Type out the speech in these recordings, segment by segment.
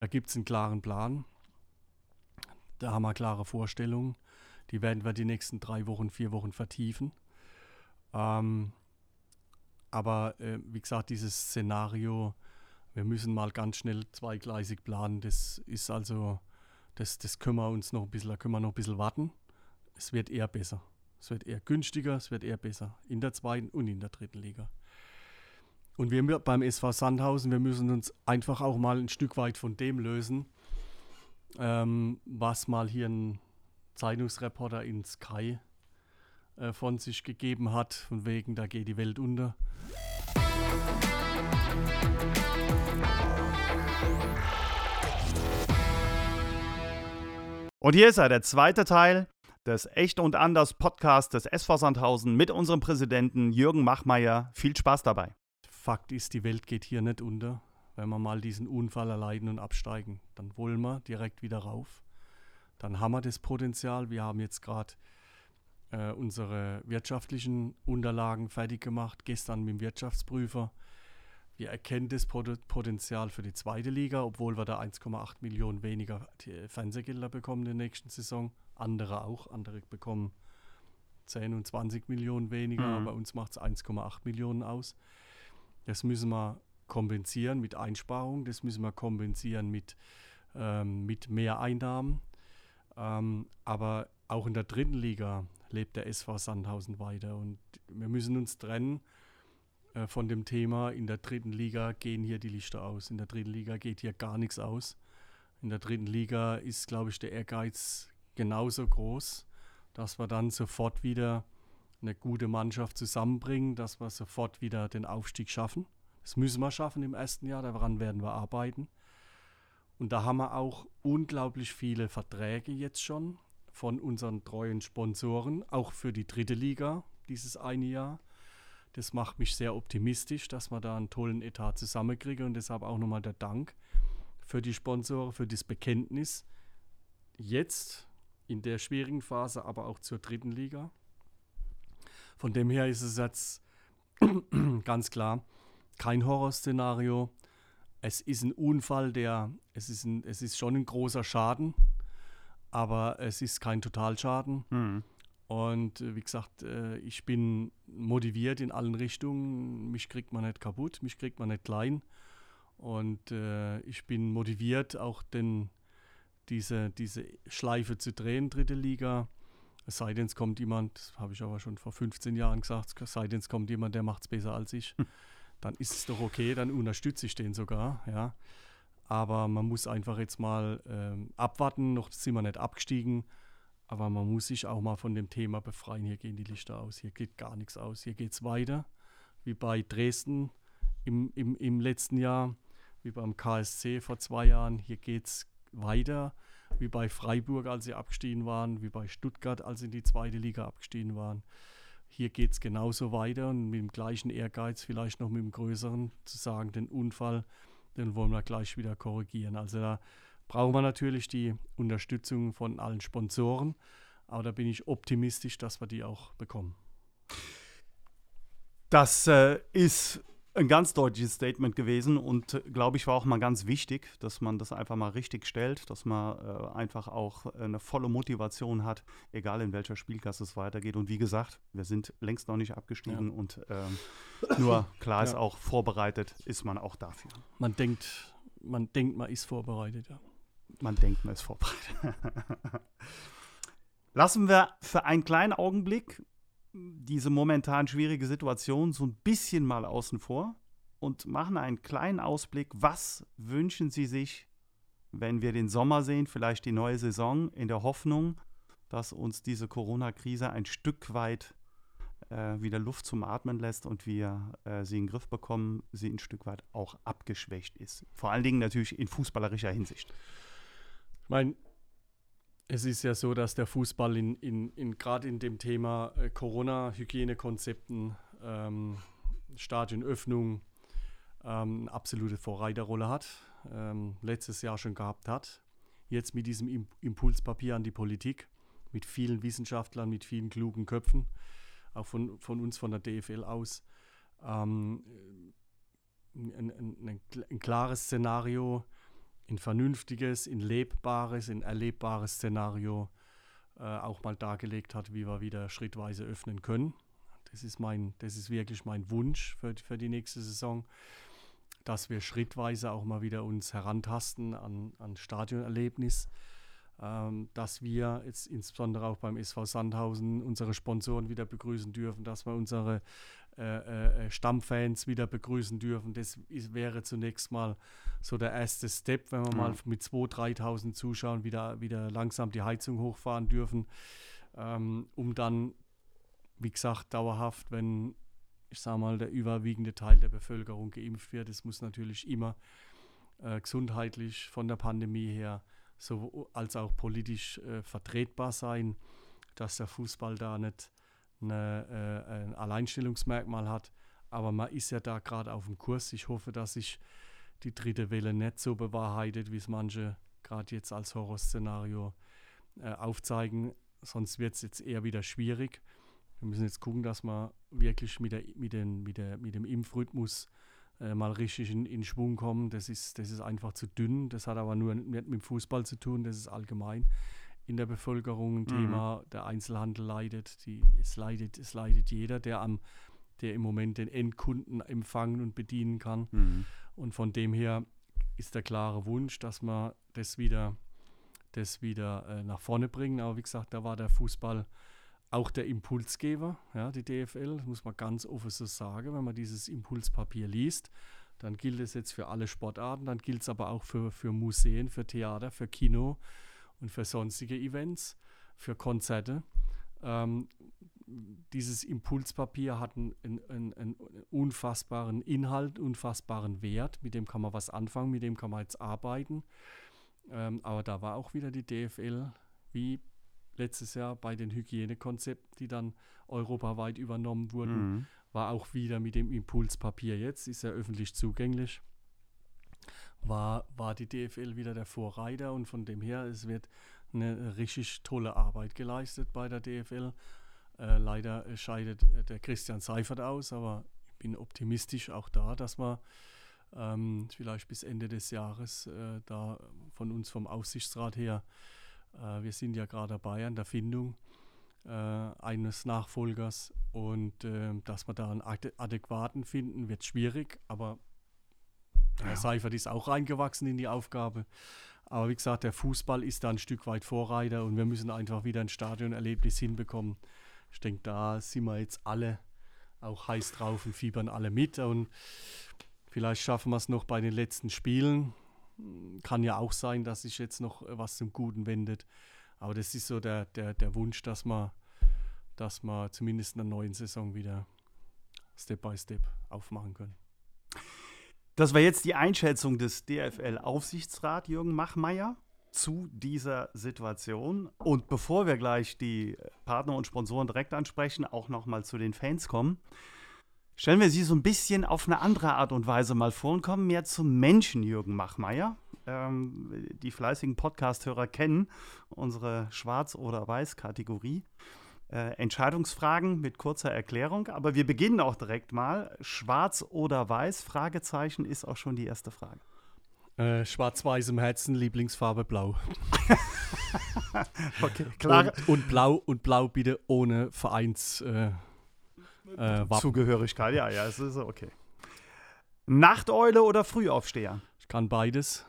Da gibt es einen klaren Plan. Da haben wir klare Vorstellungen. Die werden wir die nächsten drei Wochen, vier Wochen vertiefen. Ähm, aber äh, wie gesagt, dieses Szenario, wir müssen mal ganz schnell zweigleisig planen. Das ist also, das, das können wir uns noch ein bisschen, da können wir noch ein bisschen warten. Es wird eher besser. Es wird eher günstiger, es wird eher besser. In der zweiten und in der dritten Liga. Und wir beim SV Sandhausen, wir müssen uns einfach auch mal ein Stück weit von dem lösen, ähm, was mal hier ein Zeitungsreporter in Sky äh, von sich gegeben hat, von wegen, da geht die Welt unter. Und hier ist er, der zweite Teil des Echt und Anders Podcasts des SV Sandhausen mit unserem Präsidenten Jürgen Machmeier. Viel Spaß dabei. Fakt ist, die Welt geht hier nicht unter. Wenn wir mal diesen Unfall erleiden und absteigen, dann wollen wir direkt wieder rauf. Dann haben wir das Potenzial. Wir haben jetzt gerade äh, unsere wirtschaftlichen Unterlagen fertig gemacht, gestern mit dem Wirtschaftsprüfer. Wir erkennen das Potenzial für die zweite Liga, obwohl wir da 1,8 Millionen weniger Fernsehgelder bekommen in der nächsten Saison. Andere auch. Andere bekommen 10 und 20 Millionen weniger, mhm. aber uns macht es 1,8 Millionen aus. Das müssen wir kompensieren mit Einsparungen, das müssen wir kompensieren mit, ähm, mit mehr Einnahmen. Ähm, aber auch in der dritten Liga lebt der SV Sandhausen weiter und wir müssen uns trennen äh, von dem Thema, in der dritten Liga gehen hier die Lichter aus. In der dritten Liga geht hier gar nichts aus. In der dritten Liga ist, glaube ich, der Ehrgeiz genauso groß, dass wir dann sofort wieder eine gute Mannschaft zusammenbringen, dass wir sofort wieder den Aufstieg schaffen. Das müssen wir schaffen im ersten Jahr, daran werden wir arbeiten. Und da haben wir auch unglaublich viele Verträge jetzt schon von unseren treuen Sponsoren, auch für die dritte Liga dieses eine Jahr. Das macht mich sehr optimistisch, dass wir da einen tollen Etat zusammenkriegen und deshalb auch nochmal der Dank für die Sponsoren, für das Bekenntnis. Jetzt in der schwierigen Phase, aber auch zur dritten Liga. Von dem her ist es jetzt ganz klar kein Horrorszenario. Es ist ein Unfall, der, es ist, ein, es ist schon ein großer Schaden, aber es ist kein Totalschaden. Mhm. Und äh, wie gesagt, äh, ich bin motiviert in allen Richtungen. Mich kriegt man nicht kaputt, mich kriegt man nicht klein. Und äh, ich bin motiviert, auch den, diese, diese Schleife zu drehen, dritte Liga. Es sei denn, es kommt jemand, das habe ich aber schon vor 15 Jahren gesagt, es sei denn, es kommt jemand, der macht es besser als ich. Hm. Dann ist es doch okay, dann unterstütze ich den sogar. Ja. Aber man muss einfach jetzt mal ähm, abwarten, noch sind wir nicht abgestiegen. Aber man muss sich auch mal von dem Thema befreien. Hier gehen die Lichter aus, hier geht gar nichts aus. Hier geht es weiter, wie bei Dresden im, im, im letzten Jahr, wie beim KSC vor zwei Jahren. Hier geht es weiter, wie bei Freiburg, als sie abgestiegen waren, wie bei Stuttgart, als sie in die zweite Liga abgestiegen waren. Hier geht es genauso weiter und mit dem gleichen Ehrgeiz, vielleicht noch mit dem größeren, zu sagen, den Unfall, den wollen wir gleich wieder korrigieren. Also da brauchen wir natürlich die Unterstützung von allen Sponsoren. Aber da bin ich optimistisch, dass wir die auch bekommen. Das äh, ist ein ganz deutliches Statement gewesen und glaube ich war auch mal ganz wichtig, dass man das einfach mal richtig stellt, dass man äh, einfach auch eine volle Motivation hat, egal in welcher Spielklasse es weitergeht. Und wie gesagt, wir sind längst noch nicht abgestiegen ja. und äh, nur klar ist ja. auch vorbereitet ist man auch dafür. Man denkt, man denkt, man ist vorbereitet, ja man denkt, man ist vorbereitet. Lassen wir für einen kleinen Augenblick diese momentan schwierige Situation so ein bisschen mal außen vor und machen einen kleinen Ausblick. Was wünschen Sie sich, wenn wir den Sommer sehen, vielleicht die neue Saison, in der Hoffnung, dass uns diese Corona-Krise ein Stück weit äh, wieder Luft zum Atmen lässt und wir äh, sie in den Griff bekommen, sie ein Stück weit auch abgeschwächt ist. Vor allen Dingen natürlich in fußballerischer Hinsicht meine, es ist ja so, dass der Fußball in, in, in gerade in dem Thema äh, Corona-Hygienekonzepten, ähm, Stadionöffnung, ähm, eine absolute Vorreiterrolle hat. Ähm, letztes Jahr schon gehabt hat. Jetzt mit diesem Impulspapier an die Politik, mit vielen Wissenschaftlern, mit vielen klugen Köpfen, auch von, von uns von der DFL aus. Ähm, ein, ein, ein, ein klares Szenario, in vernünftiges, in lebbares, in erlebbares Szenario äh, auch mal dargelegt hat, wie wir wieder schrittweise öffnen können. Das ist, mein, das ist wirklich mein Wunsch für, für die nächste Saison, dass wir schrittweise auch mal wieder uns herantasten an, an Stadionerlebnis, ähm, dass wir jetzt insbesondere auch beim SV Sandhausen unsere Sponsoren wieder begrüßen dürfen, dass wir unsere äh, äh, Stammfans wieder begrüßen dürfen. Das ist, wäre zunächst mal so der erste Step, wenn wir mhm. mal mit 2.000, 3.000 Zuschauern wieder, wieder langsam die Heizung hochfahren dürfen, ähm, um dann, wie gesagt, dauerhaft, wenn ich sage mal, der überwiegende Teil der Bevölkerung geimpft wird. Es muss natürlich immer äh, gesundheitlich von der Pandemie her so als auch politisch äh, vertretbar sein, dass der Fußball da nicht eine, äh, ein Alleinstellungsmerkmal hat. Aber man ist ja da gerade auf dem Kurs. Ich hoffe, dass sich die dritte Welle nicht so bewahrheitet, wie es manche gerade jetzt als Horrorszenario äh, aufzeigen. Sonst wird es jetzt eher wieder schwierig. Wir müssen jetzt gucken, dass wir wirklich mit, der, mit, den, mit, der, mit dem Impfrhythmus äh, mal richtig in, in, Schwung kommen. Das ist, das ist einfach zu dünn. Das hat aber nur nicht mit dem Fußball zu tun, das ist allgemein in der Bevölkerung ein mhm. Thema. Der Einzelhandel leidet, die, es leidet, es leidet jeder, der am der im Moment den Endkunden empfangen und bedienen kann. Mhm. Und von dem her ist der klare Wunsch, dass man das wieder, das wieder äh, nach vorne bringen. Aber wie gesagt, da war der Fußball auch der Impulsgeber, ja, die DFL, das muss man ganz offen so sagen, wenn man dieses Impulspapier liest. Dann gilt es jetzt für alle Sportarten, dann gilt es aber auch für, für Museen, für Theater, für Kino, und für sonstige Events, für Konzerte. Ähm, dieses Impulspapier hat einen, einen, einen, unfassbaren Inhalt, unfassbaren Wert, mit dem kann man was anfangen, mit dem kann man jetzt arbeiten. Ähm, aber da war auch wieder die DFL, wie letztes Jahr bei den Hygienekonzepten, die dann europaweit übernommen wurden, mhm. war auch wieder mit dem Impulspapier jetzt, ist ja öffentlich zugänglich war, war die DFL wieder der Vorreiter und von dem her, es wird eine richtig tolle Arbeit geleistet bei der DFL. Äh, leider scheidet äh, der Christian Seifert aus, aber ich bin optimistisch auch da, dass wir ähm, vielleicht bis Ende des Jahres äh, da von uns vom Aufsichtsrat her, äh, wir sind ja gerade dabei an der Findung äh, eines Nachfolgers und äh, dass wir da einen adäquaten finden, wird schwierig, aber Herr Seifert ist auch reingewachsen in die Aufgabe. Aber wie gesagt, der Fußball ist da ein Stück weit Vorreiter und wir müssen einfach wieder ein Stadionerlebnis hinbekommen. Ich denke, da sind wir jetzt alle auch heiß drauf und fiebern alle mit. Und vielleicht schaffen wir es noch bei den letzten Spielen. Kann ja auch sein, dass sich jetzt noch was zum Guten wendet. Aber das ist so der, der, der Wunsch, dass wir, dass wir zumindest in der neuen Saison wieder Step by Step aufmachen können. Das war jetzt die Einschätzung des DFL-Aufsichtsrat Jürgen Machmeier zu dieser Situation. Und bevor wir gleich die Partner und Sponsoren direkt ansprechen, auch nochmal zu den Fans kommen, stellen wir sie so ein bisschen auf eine andere Art und Weise mal vor und kommen mehr zum Menschen Jürgen Machmeier. Ähm, die fleißigen Podcast-Hörer kennen unsere Schwarz- oder Weiß-Kategorie äh, Entscheidungsfragen mit kurzer Erklärung. Aber wir beginnen auch direkt mal. Schwarz oder weiß? Fragezeichen ist auch schon die erste Frage. Äh, Schwarz-Weiß im Herzen, Lieblingsfarbe blau. okay, klar. Und, und, blau und blau bitte ohne Vereins. Äh, äh, Zugehörigkeit, ja, ja, es ist okay. Nachteule oder Frühaufsteher? Ich kann beides,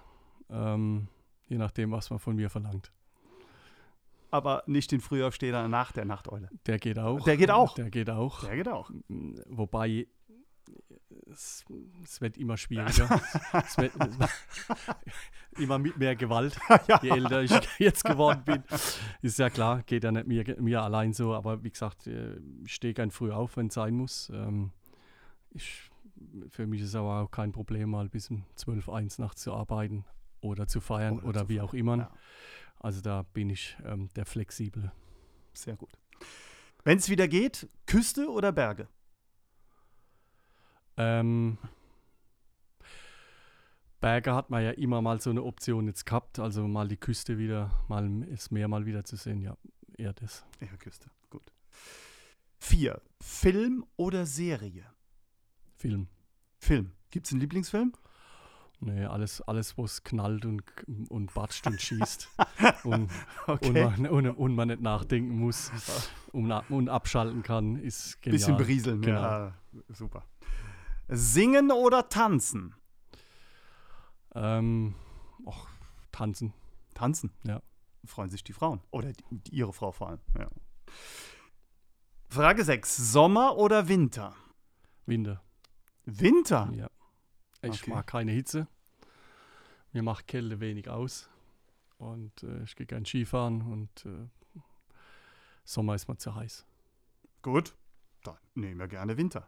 ähm, je nachdem, was man von mir verlangt aber nicht den Frühaufsteher nach der Nachteule. Der geht auch. Der geht auch. Der geht auch. Der geht auch. Wobei es, es wird immer schwieriger. es wird, immer mit mehr Gewalt, ja. je älter ich jetzt geworden bin. Ist ja klar, geht ja nicht mir, mir allein so, aber wie gesagt, äh, ich stehe gern früh auf, wenn es sein muss. Ähm, ich, für mich ist es aber auch kein Problem, mal bis um 12, 1 nachts zu arbeiten oder zu feiern oder, oder zu wie feiern. auch immer. Ja. Also da bin ich ähm, der flexibel. Sehr gut. Wenn es wieder geht, Küste oder Berge? Ähm, Berge hat man ja immer mal so eine Option jetzt gehabt, also mal die Küste wieder, mal das Meer mal wieder zu sehen, ja, eher das. Eher Küste, gut. Vier, Film oder Serie? Film. Film. Gibt es einen Lieblingsfilm? Nee, alles, alles was knallt und, und batscht und schießt. und, Okay. und, man, und, und man nicht nachdenken muss und, und abschalten kann, ist genial. Bisschen berieseln, Genau. ja. Super. Singen oder tanzen? Ähm, och, tanzen. Tanzen. Ja. Freuen sich die Frauen. Oder die, ihre Frau vor allem. Ja. Frage 6. Sommer oder Winter? Winter. Winter? Ja. Ich Okay. mag keine Hitze. Mir macht Kälte wenig aus. Und äh, ich gehe gern Skifahren und äh, Sommer ist mir zu heiß. Gut. Dann nehmen wir gerne Winter.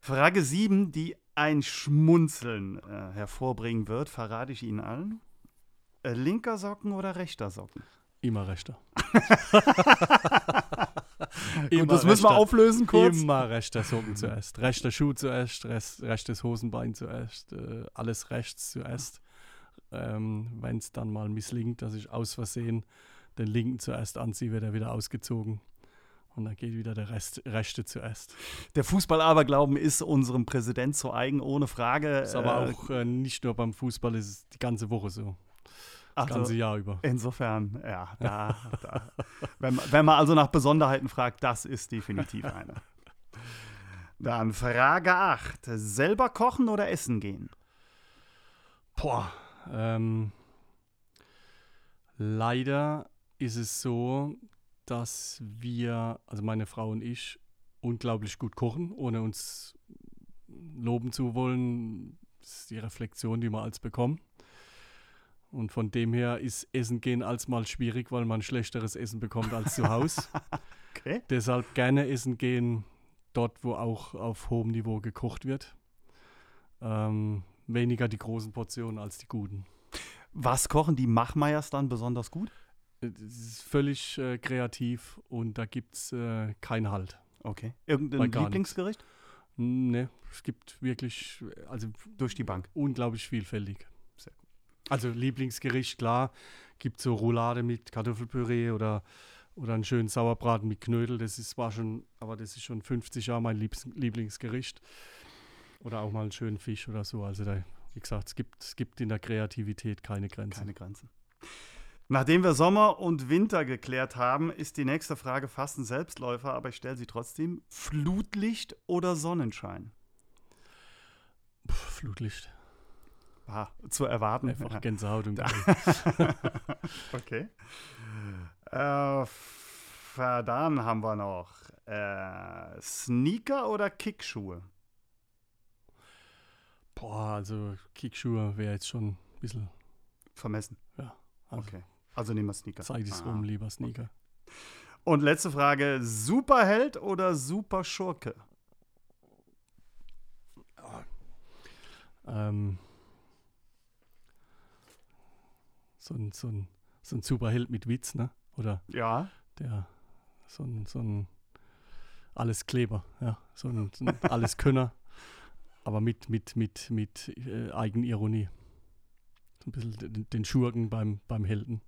Frage 7, die ein Schmunzeln äh, hervorbringen wird, verrate ich Ihnen allen. Äh, linker Socken oder rechter Socken? Immer rechter. Gut, das müssen wir rechter. auflösen kurz. Immer rechter Socken zuerst. Rechter Schuh zuerst, rechtes Hosenbein zuerst, äh, alles rechts zuerst. Ähm, Wenn es dann mal misslingt, dass ich aus Versehen den linken zuerst anziehe, wird er wieder ausgezogen. Und dann geht wieder der Rest, rechte zuerst. Der Fußballaberglauben ist unserem Präsident zu eigen, ohne Frage. Ist aber Äh, auch äh, nicht nur beim Fußball, ist es die ganze Woche so. Das also, ganze Jahr über. Insofern, ja, da, da. Wenn, man- wenn man also nach Besonderheiten fragt, das ist definitiv eine. Dann Frage 8. Selber kochen oder essen gehen? Boah. Ähm, leider ist es so, dass wir, also meine Frau und ich, unglaublich gut kochen, ohne uns loben zu wollen. Das ist die Reflexion, die wir als bekommen. Und von dem her ist Essen gehen als mal schwierig, weil man schlechteres Essen bekommt als zu Hause. Okay. Deshalb gerne essen gehen, dort, wo auch auf hohem Niveau gekocht wird. Ähm, weniger die großen Portionen als die guten. Was kochen die Machmeiers dann besonders gut? Es ist völlig äh, kreativ und da gibt es äh, keinen Halt. Okay. Irgendein Lieblingsgericht? Ne, es gibt wirklich, äh, also Durch die Bank. unglaublich vielfältig. Also Lieblingsgericht, klar, gibt so Roulade mit Kartoffelpüree oder, oder einen schönen Sauerbraten mit Knödel. Das ist zwar schon, aber das ist schon 50 Jahre mein Liebs Lieblingsgericht. Oder auch mal einen schönen Fisch oder so. Also da, wie gesagt, es gibt, es gibt in der Kreativität keine Grenzen. Keine Grenzen. Nachdem wir Sommer und Winter geklärt haben, ist die nächste Frage fast ein Selbstläufer, aber ich stelle sie trotzdem. Flutlicht oder Sonnenschein? Puh, Flutlicht. Ah, zu erwarten. Einfach Ja. Gänsehaut und okay. Äh, dann haben wir noch äh, Sneaker oder Kickschuhe? Boah, also Kickschuhe wäre jetzt schon ein bisschen. Vermessen. Also Okay. Also nehmen wir Sneaker. Zeit ist Ah. rum, lieber Sneaker. Und letzte Frage: Superheld oder Superschurke? Ähm, so ein, so ein, so ein Superheld mit Witz, ne? Oder Ja. der, so ein, so ein Alleskleber, ja. So ein, so ein Alleskönner, aber mit, mit, mit, mit äh, Eigenironie. So ein bisschen den, Schurken beim, beim Helden.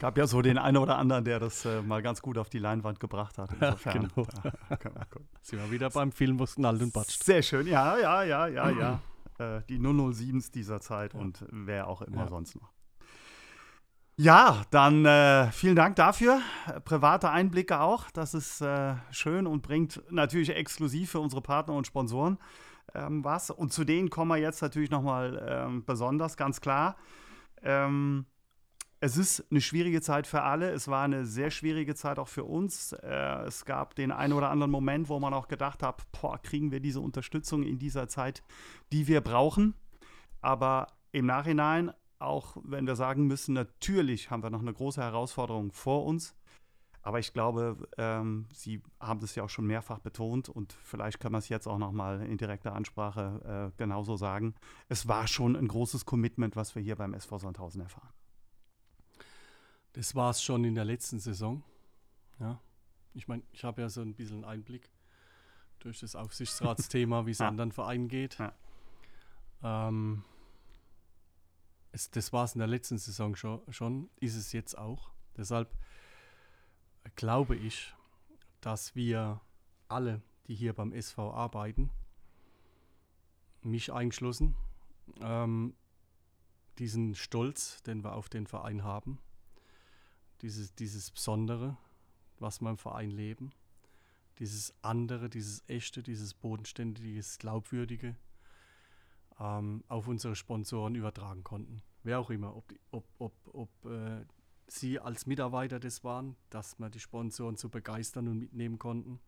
Gab ja so den einen oder anderen, der das äh, mal ganz gut auf die Leinwand gebracht hat. Ja, Insofern. genau. man gucken. Sind wir wieder beim Film, wo es knallt und batscht. Sehr schön, ja, ja, ja, ja, ja. Äh, die 007s dieser Zeit Ja. und wer auch immer Ja. sonst noch. Ja, dann äh, vielen Dank dafür. Private Einblicke auch. Das ist äh, schön und bringt natürlich exklusiv für unsere Partner und Sponsoren ähm, was. Und zu denen kommen wir jetzt natürlich nochmal ähm, besonders, ganz klar. Ähm, es ist eine schwierige Zeit für alle. Es war eine sehr schwierige Zeit auch für uns. Äh, es gab den einen oder anderen Moment, wo man auch gedacht hat, boah, kriegen wir diese Unterstützung in dieser Zeit, die wir brauchen. Aber im Nachhinein, auch wenn wir sagen müssen, natürlich haben wir noch eine große Herausforderung vor uns. Aber ich glaube, ähm, Sie haben das ja auch schon mehrfach betont und vielleicht kann man es jetzt auch noch mal in direkter Ansprache äh, genauso sagen. Es war schon ein großes Commitment, was wir hier beim SV Sandhausen erfahren. Das war es schon in der letzten Saison. Ja. Ich meine, ich habe ja so ein bisschen Einblick durch das Aufsichtsratsthema, wie es Ja. anderen Vereinen geht. Ja. Ähm, es, das war es in der letzten Saison schon, schon, ist es jetzt auch. Deshalb glaube ich, dass wir alle, die hier beim SV arbeiten, mich eingeschlossen, ähm, diesen Stolz, den wir auf den Verein haben, dieses, dieses Besondere, was wir im Verein leben, dieses andere, dieses echte, dieses bodenständige, dieses glaubwürdige ähm, auf unsere Sponsoren übertragen konnten. Wer auch immer, ob, ob, ob, ob äh, sie als Mitarbeiter das waren, dass wir die Sponsoren zu begeistern und mitnehmen konnten.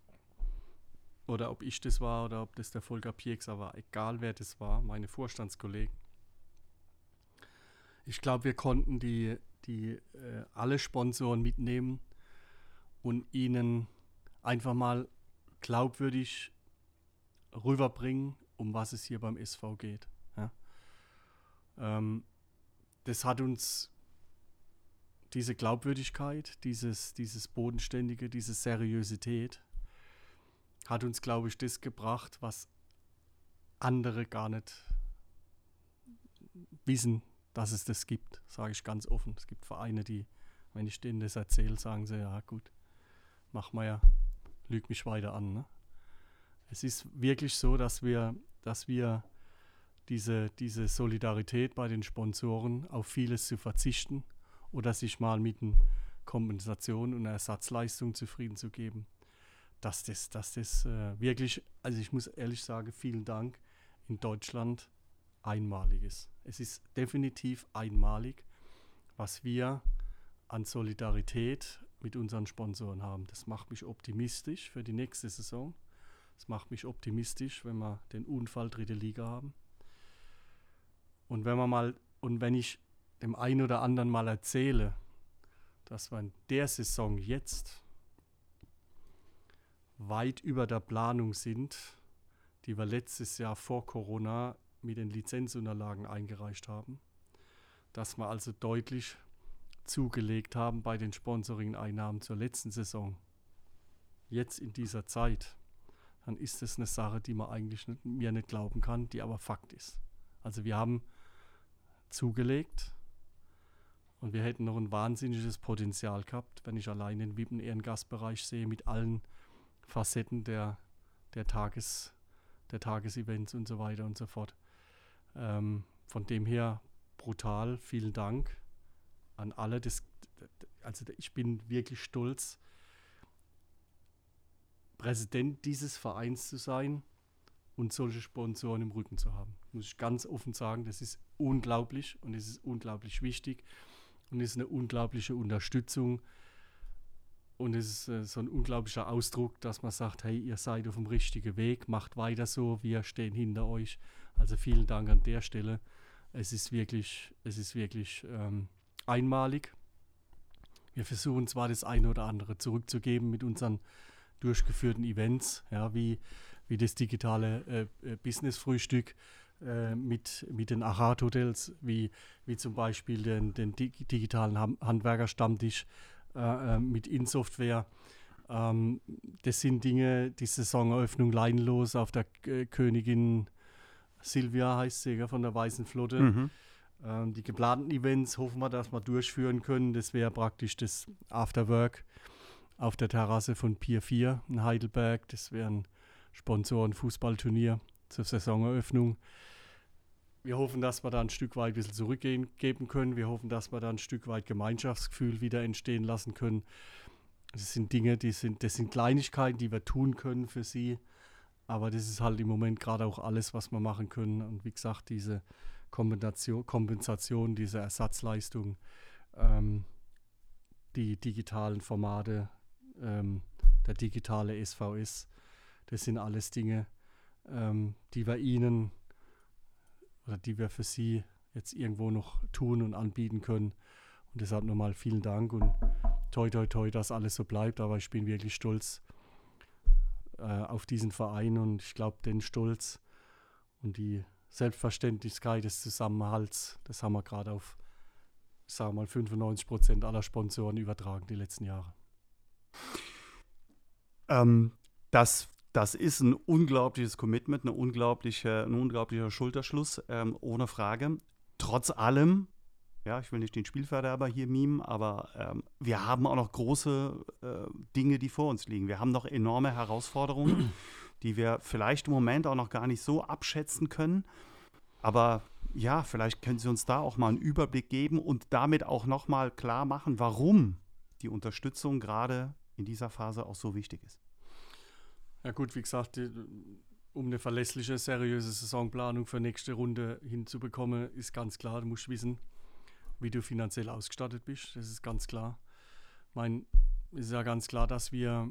Oder ob ich das war oder ob das der Volker Piekser war. Egal wer das war, meine Vorstandskollegen. Ich glaube, wir konnten die, die äh, alle Sponsoren mitnehmen und ihnen einfach mal glaubwürdig rüberbringen, um was es hier beim SV geht. Ja? Ähm, das hat uns diese Glaubwürdigkeit, dieses, dieses Bodenständige, diese Seriosität, hat uns, glaube ich, das gebracht, was andere gar nicht wissen, dass es das gibt, sage ich ganz offen. Es gibt Vereine, die, wenn ich denen das erzähle, sagen sie, ja gut, mach mal ja, lüg mich weiter an. Ne? Es ist wirklich so, dass wir, dass wir diese, diese Solidarität bei den Sponsoren auf vieles zu verzichten oder sich mal mit einer Kompensation und einer Ersatzleistung zufrieden zu geben, dass das, dass das äh, wirklich, also ich muss ehrlich sagen, vielen Dank, in Deutschland einmalig ist. Es ist definitiv einmalig, was wir an Solidarität mit unseren Sponsoren haben. Das macht mich optimistisch für die nächste Saison. Das macht mich optimistisch, wenn wir den Unfall dritte Liga haben. Und wenn man mal, und wenn ich dem einen oder anderen mal erzähle, dass wir in der Saison jetzt weit über der Planung sind, die wir letztes Jahr vor Corona mit den Lizenzunterlagen eingereicht haben, dass wir also deutlich zugelegt haben bei den Sponsoring-Einnahmen zur letzten Saison, jetzt in dieser Zeit, dann ist das eine Sache, die man eigentlich nicht, mir nicht glauben kann, die aber Fakt ist. Also wir haben zugelegt und wir hätten noch ein wahnsinniges Potenzial gehabt, wenn ich allein den Wippen Ehrengastbereich sehe mit allen Facetten der, der, Tages, der Tagesevents und so weiter und so fort. Ähm, von dem her brutal, vielen Dank an alle. Das, also ich bin wirklich stolz, Präsident dieses Vereins zu sein und solche Sponsoren im Rücken zu haben. Muss ich ganz offen sagen, das ist unglaublich und es ist unglaublich wichtig und ist eine unglaubliche Unterstützung und es ist äh, so ein unglaublicher Ausdruck, dass man sagt, hey, ihr seid auf dem richtigen Weg, macht weiter so, wir stehen hinter euch. Also vielen Dank an der Stelle. Es ist wirklich, es ist wirklich ähm, einmalig. Wir versuchen zwar das eine oder andere zurückzugeben mit unseren durchgeführten Events, ja, wie, wie das digitale äh, äh Business-Frühstück äh, mit, mit den Achat-Hotels, wie, wie zum Beispiel den, den digitalen Handwerkerstammtisch äh, äh, mit InSoftware. Ähm, das sind Dinge, die Saisoneröffnung leinlos auf der äh, Königin Silvia heißt sie, ja, von der Weißen Flotte. Mhm. Ähm, die geplanten Events hoffen wir, dass wir durchführen können. Das wäre praktisch das Afterwork auf der Terrasse von Pier 4 in Heidelberg. Das wäre ein Sponsoren-Fußballturnier zur Saisoneröffnung. Wir hoffen, dass wir da ein Stück weit ein bisschen zurückgeben können. Wir hoffen, dass wir da ein Stück weit Gemeinschaftsgefühl wieder entstehen lassen können. Das sind Dinge, die sind, das sind Kleinigkeiten, die wir tun können für sie. Aber das ist halt im Moment gerade auch alles, was wir machen können. Und wie gesagt, diese Kompensation, Kompensation diese Ersatzleistung, ähm, die digitalen Formate, ähm, der digitale SVS, das sind alles Dinge, ähm, die wir Ihnen oder die wir für Sie jetzt irgendwo noch tun und anbieten können. Und deshalb nochmal vielen Dank und toi toi toi, dass alles so bleibt. Aber ich bin wirklich stolz äh, auf diesen Verein und ich glaube, den Stolz und die Selbstverständlichkeit des Zusammenhalts, das haben wir gerade auf, sagen wir mal, 95 Prozent aller Sponsoren übertragen die letzten Jahre. Ähm, das, das ist ein unglaubliches Commitment, eine unglaubliche, ein unglaublicher Schulterschluss, ähm, ohne Frage. Trotz allem ja, ich will nicht den Spielverderber hier mimen, aber ähm, wir haben auch noch große äh, Dinge, die vor uns liegen. Wir haben noch enorme Herausforderungen. die wir vielleicht im Moment auch noch gar nicht so abschätzen können. Aber ja, vielleicht können Sie uns da auch mal einen Überblick geben und damit auch nochmal klar machen, warum die Unterstützung gerade in dieser Phase auch so wichtig ist. Ja gut, wie gesagt, die, um eine verlässliche, seriöse Saisonplanung für nächste Runde hinzubekommen, ist ganz klar, du musst wissen, wie du finanziell ausgestattet bist. Das ist ganz klar. Es ist ja ganz klar, dass wir,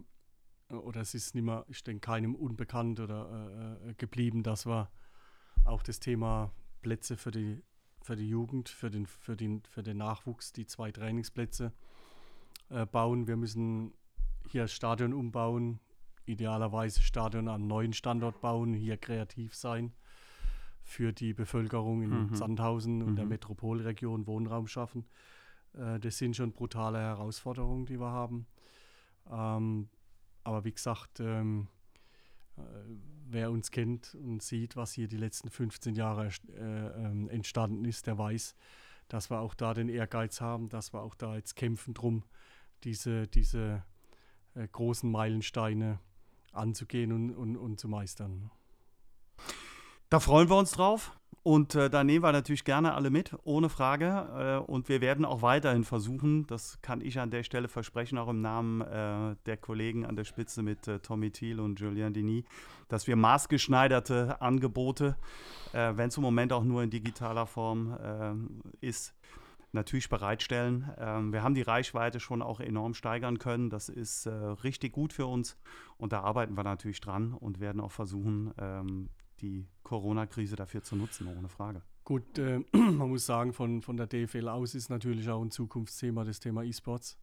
oder es ist nicht mehr, ich denke, keinem unbekannt oder äh, äh geblieben, dass wir auch das Thema Plätze für die, für die Jugend, für den, für, den, für den Nachwuchs, die zwei Trainingsplätze äh, bauen. Wir müssen hier das Stadion umbauen, idealerweise Stadion am neuen Standort bauen, hier kreativ sein, für die Bevölkerung in mhm. Sandhausen und mhm. der Metropolregion Wohnraum schaffen. Äh, das sind schon brutale Herausforderungen, die wir haben. Ähm, aber wie gesagt, ähm, äh, wer uns kennt und sieht, was hier die letzten 15 Jahre äh, ähm, entstanden ist, der weiß, dass wir auch da den Ehrgeiz haben, dass wir auch da jetzt kämpfen drum, diese, diese äh, großen Meilensteine anzugehen und, und, und zu meistern. Da freuen wir uns drauf. Und äh, da nehmen wir natürlich gerne alle mit, ohne Frage. Äh, und wir werden auch weiterhin versuchen, das kann ich an der Stelle versprechen, auch im Namen äh, der Kollegen an der Spitze mit äh, Tommy Thiel und Julien Denis, dass wir maßgeschneiderte Angebote, äh, wenn es im Moment auch nur in digitaler Form äh, ist, natürlich bereitstellen. Ähm, wir haben die Reichweite schon auch enorm steigern können. Das ist richtig gut für uns. Und da arbeiten wir natürlich dran und werden auch versuchen, ähm, die Corona-Krise dafür zu nutzen, ohne Frage. Gut, äh, man muss sagen, von, von der DFL aus ist natürlich auch ein Zukunftsthema das Thema E-Sports.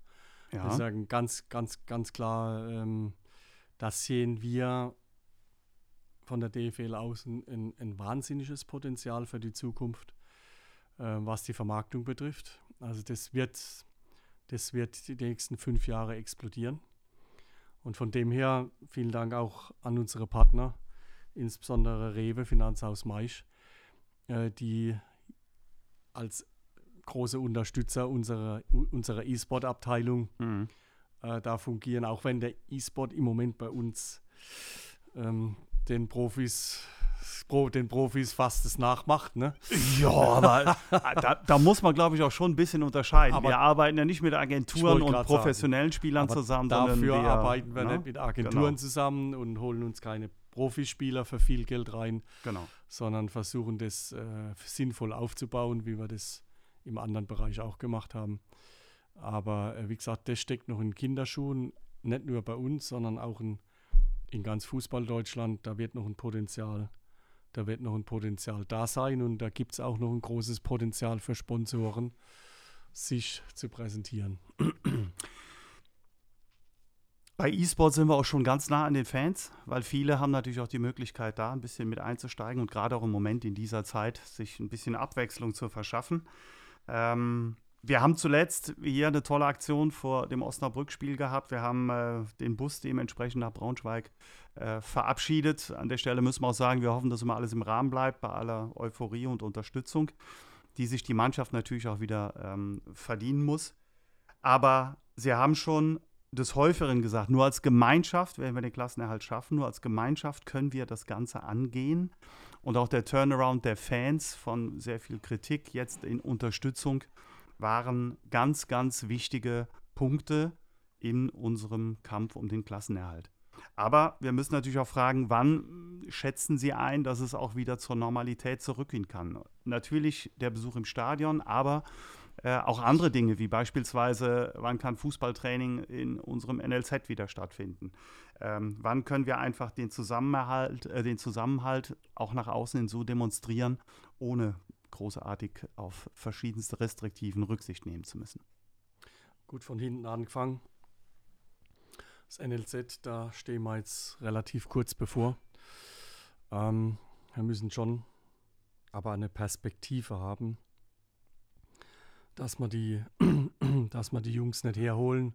Ja. Wir sagen ganz, ganz, ganz klar, ähm, das sehen wir von der DFL aus ein, ein, ein wahnsinniges Potenzial für die Zukunft, äh, was die Vermarktung betrifft. Also das wird, das wird die nächsten fünf Jahre explodieren. Und von dem her vielen Dank auch an unsere Partner, insbesondere Rewe, Finanzhaus Maisch, äh, die als große Unterstützer unserer, unserer E-Sport-Abteilung mhm. äh, da fungieren, auch wenn der E-Sport im Moment bei uns ähm, den Profis den Profis fast das nachmacht, ne? Ja, aber da, da, muss man, glaube ich, auch schon ein bisschen unterscheiden. Aber wir arbeiten ja nicht mit Agenturen und professionellen sagen, Spielern zusammen. Dafür wir, arbeiten wir ne? nicht mit Agenturen genau. zusammen und holen uns keine Profispieler für viel Geld rein, genau. sondern versuchen das äh, sinnvoll aufzubauen, wie wir das im anderen Bereich auch gemacht haben. Aber äh, wie gesagt, das steckt noch in Kinderschuhen, nicht nur bei uns, sondern auch in, in ganz Fußball-Deutschland. Da wird noch ein Potenzial, da wird noch ein Potenzial da sein und da gibt es auch noch ein großes Potenzial für Sponsoren, sich zu präsentieren. Bei E-Sport sind wir auch schon ganz nah an den Fans, weil viele haben natürlich auch die Möglichkeit, da ein bisschen mit einzusteigen und gerade auch im Moment in dieser Zeit sich ein bisschen Abwechslung zu verschaffen. Ähm, wir haben zuletzt hier eine tolle Aktion vor dem Osnabrück-Spiel gehabt. Wir haben äh, den Bus dementsprechend nach Braunschweig äh, verabschiedet. An der Stelle müssen wir auch sagen, wir hoffen, dass immer alles im Rahmen bleibt, bei aller Euphorie und Unterstützung, die sich die Mannschaft natürlich auch wieder ähm, verdienen muss. Aber sie haben schon des Häuferen gesagt, nur als Gemeinschaft werden wir den Klassenerhalt schaffen, nur als Gemeinschaft können wir das Ganze angehen. Und auch der Turnaround der Fans von sehr viel Kritik jetzt in Unterstützung waren ganz, ganz wichtige Punkte in unserem Kampf um den Klassenerhalt. Aber wir müssen natürlich auch fragen, wann schätzen Sie ein, dass es auch wieder zur Normalität zurückgehen kann? Natürlich der Besuch im Stadion, aber äh, auch andere Dinge, wie beispielsweise, wann kann Fußballtraining in unserem NLZ wieder stattfinden? Ähm, wann können wir einfach den Zusammenhalt, äh, den Zusammenhalt auch nach außen hin so demonstrieren, ohne großartig auf verschiedenste restriktiven Rücksicht nehmen zu müssen? Gut von hinten angefangen. Das NLZ, da stehen wir jetzt relativ kurz bevor. Ähm, wir müssen schon aber eine Perspektive haben dass wir die, dass wir die Jungs nicht herholen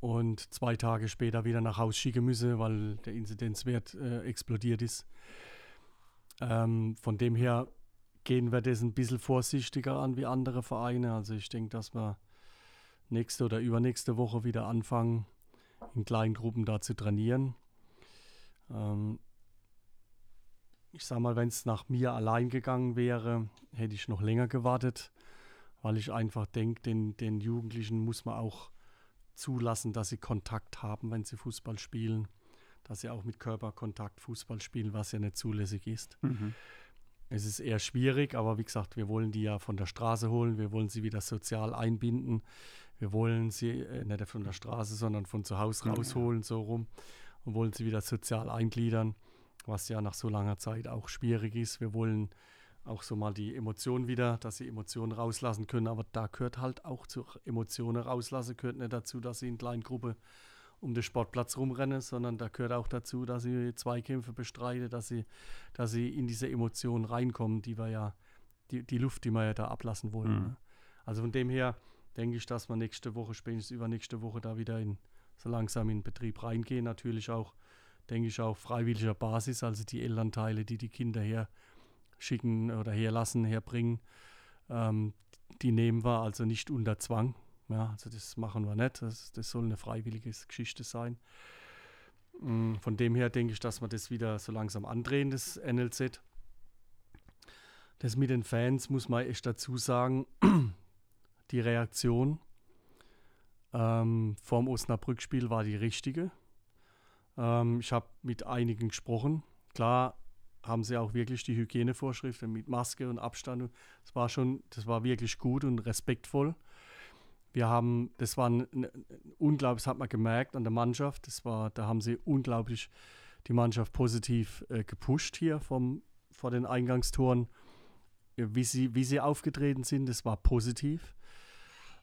und zwei Tage später wieder nach Hause schicken müssen, weil der Inzidenzwert äh, explodiert ist. Ähm, von dem her gehen wir das ein bisschen vorsichtiger an wie andere Vereine. Also ich denke, dass wir nächste oder übernächste Woche wieder anfangen, in kleinen Gruppen da zu trainieren. Ähm, ich sag mal, wenn es nach mir allein gegangen wäre, hätte ich noch länger gewartet, weil ich einfach denke, den, den Jugendlichen muss man auch zulassen, dass sie Kontakt haben, wenn sie Fußball spielen, dass sie auch mit Körperkontakt Fußball spielen, was ja nicht zulässig ist. Mhm. Es ist eher schwierig, aber wie gesagt, wir wollen die ja von der Straße holen, wir wollen sie wieder sozial einbinden, wir wollen sie äh, nicht von der Straße, sondern von zu Hause rausholen, so rum, und wollen sie wieder sozial eingliedern was ja nach so langer Zeit auch schwierig ist. Wir wollen auch so mal die Emotionen wieder, dass sie Emotionen rauslassen können, aber da gehört halt auch zu Emotionen rauslassen, gehört nicht dazu, dass sie in kleinen Gruppe um den Sportplatz rumrennen, sondern da gehört auch dazu, dass sie Zweikämpfe bestreiten, dass sie, dass sie in diese Emotionen reinkommen, die wir ja, die, die Luft, die wir ja da ablassen wollen. Mhm. Ne? Also von dem her denke ich, dass wir nächste Woche, spätestens übernächste Woche da wieder in, so langsam in Betrieb reingehen. Natürlich auch denke ich, auf freiwilliger Basis, also die Elternteile, die die Kinder her schicken oder herlassen, herbringen, ähm, die nehmen wir also nicht unter Zwang. Ja, also das machen wir nicht. Das, das soll eine freiwillige Geschichte sein. Mm, von dem her denke ich, dass wir das wieder so langsam andrehen, das NLZ. Das mit den Fans muss man echt dazu sagen, die Reaktion ähm, vorm Osnabrück-Spiel war die richtige. Ähm, ich habe mit einigen gesprochen. Klar haben sie auch wirklich die Hygienevorschriften mit Maske und Abstand. Das war schon, das war wirklich gut und respektvoll. Wir haben, das war ein, ein, unglaublich, das hat man gemerkt an der Mannschaft. Das war, da haben sie unglaublich die Mannschaft positiv äh, gepusht hier vom, vor den Eingangstoren. Wie sie, wie sie aufgetreten sind, das war positiv.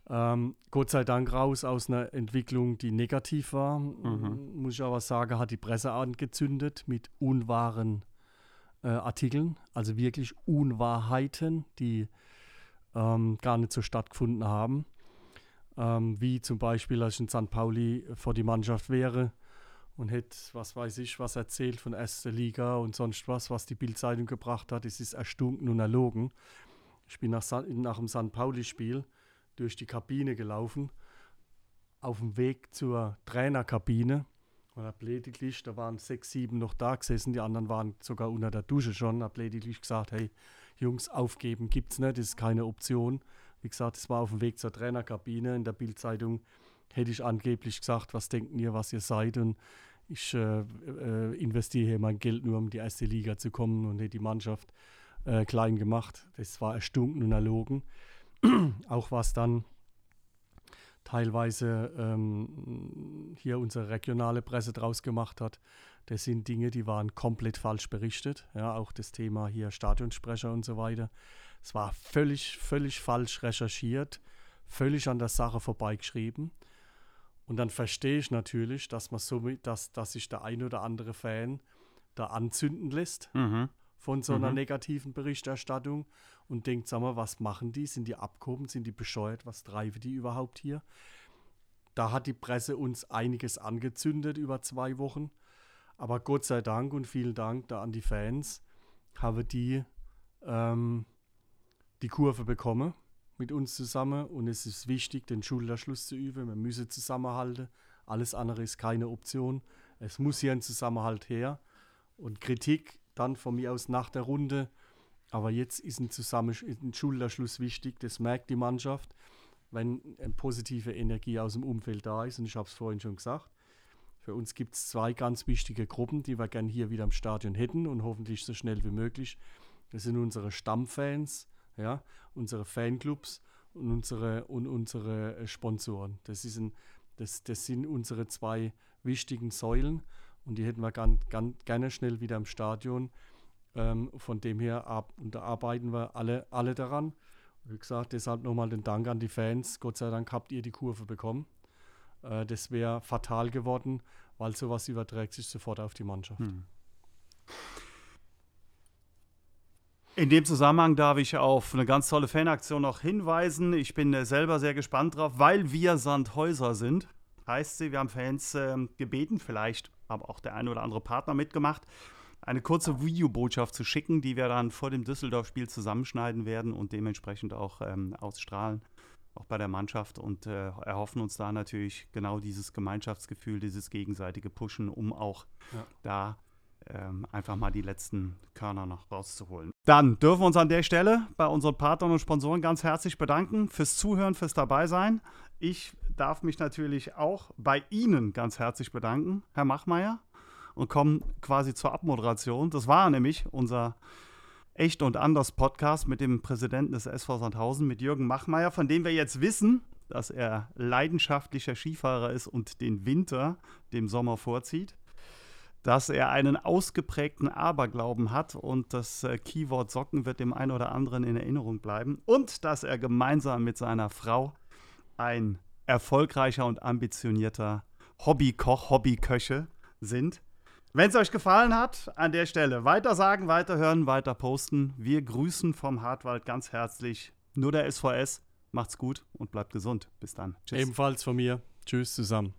Ähm, Gott sei Dank raus aus einer Entwicklung, die negativ war. Mhm. Muss ich aber sagen, hat die Presse angezündet mit unwahren äh, Artikeln, also wirklich Unwahrheiten, die ähm, gar nicht so stattgefunden haben. Ähm, wie zum Beispiel, als ich in St. Pauli vor die Mannschaft wäre und hätte, was weiß ich, was erzählt von erster Liga und sonst was, was die Bildzeitung gebracht hat. Es ist erstunken und erlogen. Ich bin nach, nach dem St. Pauli-Spiel durch die Kabine gelaufen, auf dem Weg zur Trainerkabine. Und habe lediglich, da waren sechs, sieben noch da gesessen, die anderen waren sogar unter der Dusche schon, habe lediglich gesagt, hey, Jungs, aufgeben gibt's nicht, das ist keine Option. Wie gesagt, es war auf dem Weg zur Trainerkabine. In der Bildzeitung hätte ich angeblich gesagt, was denkt ihr, was ihr seid und ich äh, äh, investiere hier mein Geld nur, um in die erste Liga zu kommen und hätte die Mannschaft äh, klein gemacht. Das war erstunken und erlogen. auch was dann teilweise ähm, hier unsere regionale Presse draus gemacht hat. Das sind Dinge, die waren komplett falsch berichtet. Ja, auch das Thema hier Stadionsprecher und so weiter. Es war völlig, völlig falsch recherchiert, völlig an der Sache vorbeigeschrieben. Und dann verstehe ich natürlich, dass man so, dass, dass sich der ein oder andere Fan da anzünden lässt mhm. von so einer mhm. negativen Berichterstattung und denkt, sag mal, was machen die? Sind die abgehoben? Sind die bescheuert? Was treiben die überhaupt hier? Da hat die Presse uns einiges angezündet über zwei Wochen. Aber Gott sei Dank und vielen Dank da an die Fans, haben die ähm, die Kurve bekommen mit uns zusammen. Und es ist wichtig, den Schulterschluss zu üben. Wir müssen zusammenhalten. Alles andere ist keine Option. Es muss hier ein Zusammenhalt her. Und Kritik dann von mir aus nach der Runde aber jetzt ist ein, Zusammen ein Schulterschluss wichtig, das merkt die Mannschaft, wenn eine positive Energie aus dem Umfeld da ist. Und ich habe es vorhin schon gesagt, für uns gibt es zwei ganz wichtige Gruppen, die wir gerne hier wieder im Stadion hätten und hoffentlich so schnell wie möglich. Das sind unsere Stammfans, ja, unsere Fanclubs und unsere, und unsere äh, Sponsoren. Das, ist ein, das, das sind unsere zwei wichtigen Säulen und die hätten wir gern, gern, gerne schnell wieder im Stadion. Ähm, von dem her ab, und da arbeiten wir alle, alle daran. Wie gesagt, deshalb nochmal den Dank an die Fans. Gott sei Dank habt ihr die Kurve bekommen. Äh, das wäre fatal geworden, weil sowas überträgt sich sofort auf die Mannschaft. Hm. In dem Zusammenhang darf ich auf eine ganz tolle Fanaktion noch hinweisen. Ich bin äh, selber sehr gespannt drauf, weil wir Sandhäuser sind. Heißt sie, wir haben Fans äh, gebeten, vielleicht aber auch der eine oder andere Partner mitgemacht, eine kurze Videobotschaft zu schicken, die wir dann vor dem Düsseldorf-Spiel zusammenschneiden werden und dementsprechend auch ähm, ausstrahlen, auch bei der Mannschaft und äh, erhoffen uns da natürlich genau dieses Gemeinschaftsgefühl, dieses gegenseitige Pushen, um auch ja. da ähm, einfach mal die letzten Körner noch rauszuholen. Dann dürfen wir uns an der Stelle bei unseren Partnern und Sponsoren ganz herzlich bedanken fürs Zuhören, fürs Dabeisein. Ich darf mich natürlich auch bei Ihnen ganz herzlich bedanken, Herr Machmeier, und komme quasi zur Abmoderation. Das war nämlich unser Echt und Anders Podcast mit dem Präsidenten des SV Sandhausen, mit Jürgen Machmeier, von dem wir jetzt wissen, dass er leidenschaftlicher Skifahrer ist und den Winter dem Sommer vorzieht dass er einen ausgeprägten Aberglauben hat und das äh, Keyword Socken wird dem einen oder anderen in Erinnerung bleiben und dass er gemeinsam mit seiner Frau ein erfolgreicher und ambitionierter Hobbykoch, Hobbyköche sind. Wenn es euch gefallen hat, an der Stelle weiter sagen, weiter hören, weiter posten. Wir grüßen vom Hartwald ganz herzlich. Nur der SVS. Macht's gut und bleibt gesund. Bis dann. Tschüss. Ebenfalls von mir. Tschüss zusammen.